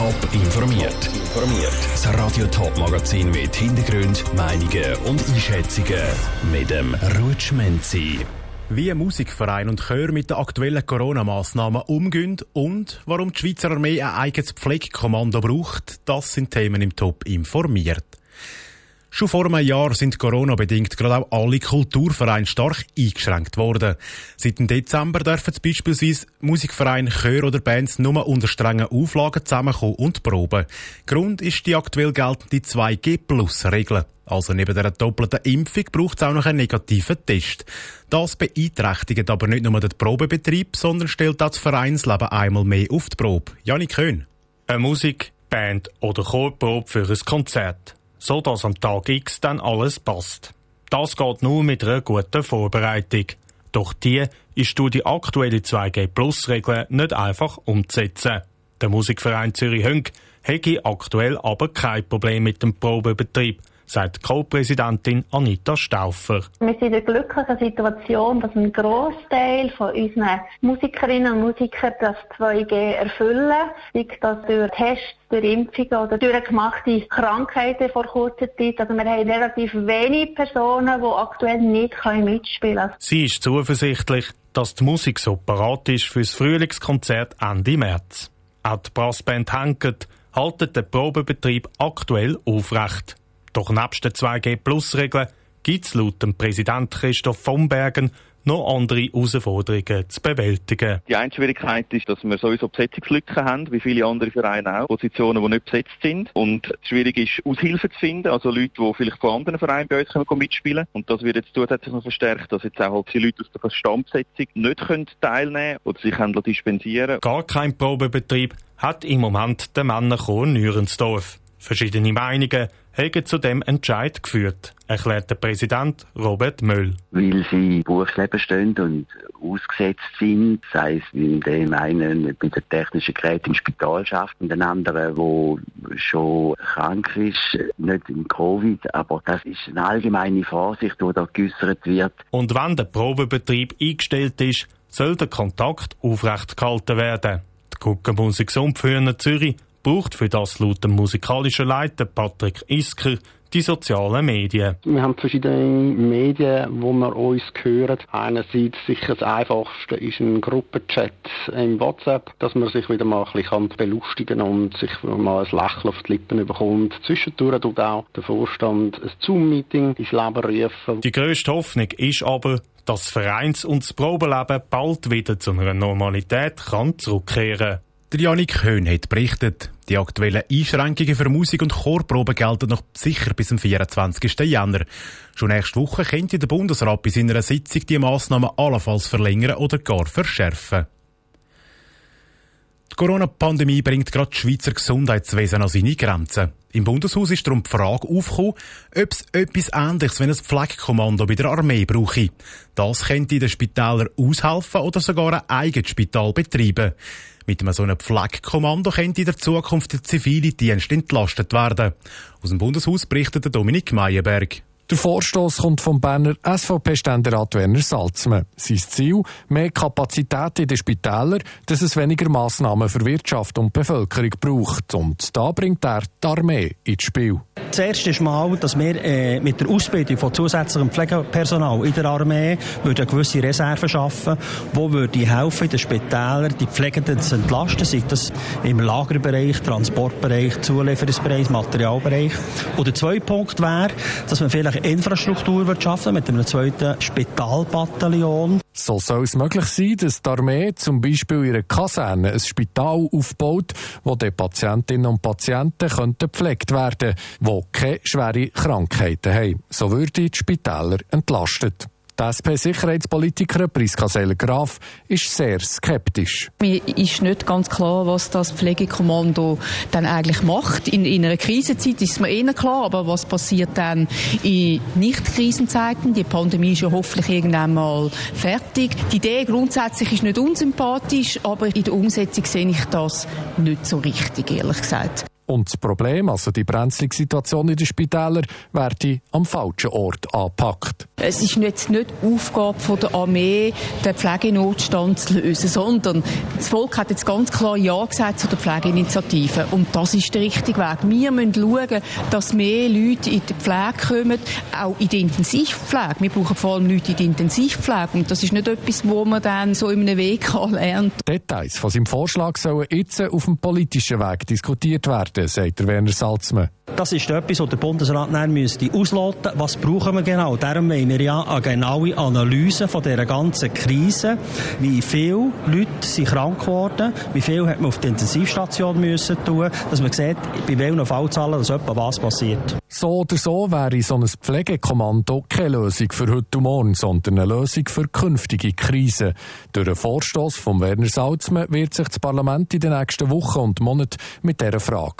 Top informiert. Informiert. Das Radio Top Magazin mit Hintergrund, Meinungen und Einschätzungen mit dem Rutschmenzi. Wie Musikverein und Chör mit den aktuellen Corona-Massnahmen umgehen und warum die Schweizer Armee ein eigenes Pflegekommando braucht, das sind Themen im Top informiert. Schon vor einem Jahr sind Corona-bedingt gerade auch alle Kulturvereine stark eingeschränkt worden. Seit dem Dezember dürfen beispielsweise Musikvereine, Chör oder Bands nur unter strengen Auflagen zusammenkommen und proben. Grund ist die aktuell geltende 2G-Plus-Regel. Also neben der doppelten Impfung braucht es auch noch einen negativen Test. Das beeinträchtigt aber nicht nur den Probebetrieb, sondern stellt auch das Vereinsleben einmal mehr auf die Probe. Janik Köhn. Eine Musik, Band oder Chorprobe für ein Konzert so dass am Tag X dann alles passt. Das geht nur mit einer guten Vorbereitung. Doch die ist durch die aktuelle 2G-Plus-Regel nicht einfach umzusetzen. Der Musikverein Zürich Hönk hätte aktuell aber kein Problem mit dem Probebetrieb sagt Co-Präsidentin Anita Stauffer. Wir sind in der glücklichen Situation, dass ein Großteil von unseren Musikerinnen und Musikern das 2G erfüllen, sei das durch Tests, durch Impfungen oder durch gemachte Krankheiten vor kurzer Zeit. Also wir haben relativ wenige Personen, die aktuell nicht mitspielen können. Sie ist zuversichtlich, dass die Musik so parat ist für das Frühlingskonzert Ende März. Auch die Brassband Henket haltet den Probebetrieb aktuell aufrecht. Doch nebst den 2G-Plus-Regeln gibt es laut dem Präsident Christoph von Bergen noch andere Herausforderungen zu bewältigen. Die eine Schwierigkeit ist, dass wir sowieso Besetzungslücken haben, wie viele andere Vereine auch, Positionen, die nicht besetzt sind. Und schwierig ist, Aushilfen zu finden, also Leute, die vielleicht von anderen Vereinen bei uns können mitspielen Und das wird jetzt zusätzlich noch verstärkt, dass jetzt auch halt die Leute aus der Stammbesetzung nicht können teilnehmen oder sich können dispensieren Gar kein Probebetrieb hat im Moment der Männerchor Nürensdorf. Verschiedene Meinungen haben zu dem Entscheid geführt, erklärt der Präsident Robert Möll. Weil sie Berufsleben stehen und ausgesetzt sind, sei es wie dem einen bei der technischen Geräten im Spital schafft und den anderen, der schon krank ist, nicht im Covid, aber das ist eine allgemeine Vorsicht, die da geäussert wird. Und wenn der Probebetrieb eingestellt ist, soll der Kontakt aufrecht gehalten werden. Die Guckenmusik für Zürich braucht für das laut dem musikalischen Leiter Patrick Isker die sozialen Medien. Wir haben verschiedene Medien, wo wir uns hören. Einerseits sicher das Einfachste ist ein Gruppenchat im WhatsApp, dass man sich wieder mal ein bisschen belustigen und sich mal ein Lächeln auf die Lippen bekommt. Zwischendurch tut auch der Vorstand ein Zoom-Meeting ins Leben rufen. Die grösste Hoffnung ist aber, dass das Vereins- und das Probeleben bald wieder zu einer Normalität kann zurückkehren kann. Der Janik Höhn hat berichtet, die aktuellen Einschränkungen für Musik- und Chorproben gelten noch sicher bis zum 24. Januar. Schon nächste Woche könnte der Bundesrat bei seiner Sitzung die Massnahmen allenfalls verlängern oder gar verschärfen. Die Corona-Pandemie bringt gerade das Schweizer Gesundheitswesen an seine Grenzen. Im Bundeshaus ist darum die Frage aufgekommen, ob es etwas Ähnliches wie ein Pflegekommando bei der Armee brauche. Das könnte den Spitälern aushelfen oder sogar ein eigenes Spital betreiben. Mit einem so einem Pflegekommando könnte in der Zukunft der zivile Dienst entlastet werden. Aus dem Bundeshaus berichtet Dominik Meyerberg. Der Vorstoß kommt vom Berner SVP-Ständerat Werner Salzmann. Sein Ziel, mehr Kapazität in den Spitälern, dass es weniger Massnahmen für Wirtschaft und Bevölkerung braucht. Und da bringt er die Armee ins Spiel. Das erste mal, dass wir äh, mit der Ausbildung von zusätzlichem Pflegepersonal in der Armee eine gewisse Reserve schaffen, wo würde helfen, den Spitälern die Pflegenden zu entlasten, sei das im Lagerbereich, Transportbereich, Zulieferungsbereich, Materialbereich. Und der zweite Punkt wäre, dass man vielleicht Infrastruktur wird schaffen mit einem zweiten Spitalbataillon. So soll es möglich sein, dass die Armee zum Beispiel ihre Kaserne ein Spital aufbaut, wo die Patientinnen und Patienten könnten gepflegt werden, die keine schwere Krankheiten haben. So würden die Spitäler entlastet. Die SP-Sicherheitspolitikerin Priska Seller-Graf ist sehr skeptisch. Mir ist nicht ganz klar, was das Pflegekommando dann eigentlich macht. In, in einer Krisenzeit ist mir eh klar, aber was passiert dann in Nicht-Krisenzeiten? Die Pandemie ist ja hoffentlich irgendwann mal fertig. Die Idee grundsätzlich ist nicht unsympathisch, aber in der Umsetzung sehe ich das nicht so richtig, ehrlich gesagt. Und das Problem, also die brenzlige Situation in den Spitälern, werde am falschen Ort angepackt. Es ist jetzt nicht Aufgabe der Armee, den Pflegenotstand zu lösen, sondern das Volk hat jetzt ganz klar Ja gesagt zu der Pflegeinitiative. Und das ist der richtige Weg. Wir müssen schauen, dass mehr Leute in die Pflege kommen, auch in die Intensivpflege. Wir brauchen vor allem Leute in die Intensivpflege. Und das ist nicht etwas, wo man dann so in einem Weg lernt. Details von seinem Vorschlag sollen jetzt auf dem politischen Weg diskutiert werden, sagt Werner Salzmann. Das ist etwas, was der Bundesrat dann müsste ausloten Was brauchen wir genau? Darum wollen wir ja eine genaue Analyse von dieser ganzen Krise. Wie viele Leute sind krank geworden? Wie viel hat man auf die Intensivstation müssen tun? Dass man sieht, bei welchen Fallzahlen dass etwa was passiert. So oder so wäre so ein Pflegekommando keine Lösung für heute und morgen, sondern eine Lösung für künftige Krisen. Durch einen Vorstoß von Werner Salzmann wird sich das Parlament in den nächsten Wochen und Monaten mit dieser Frage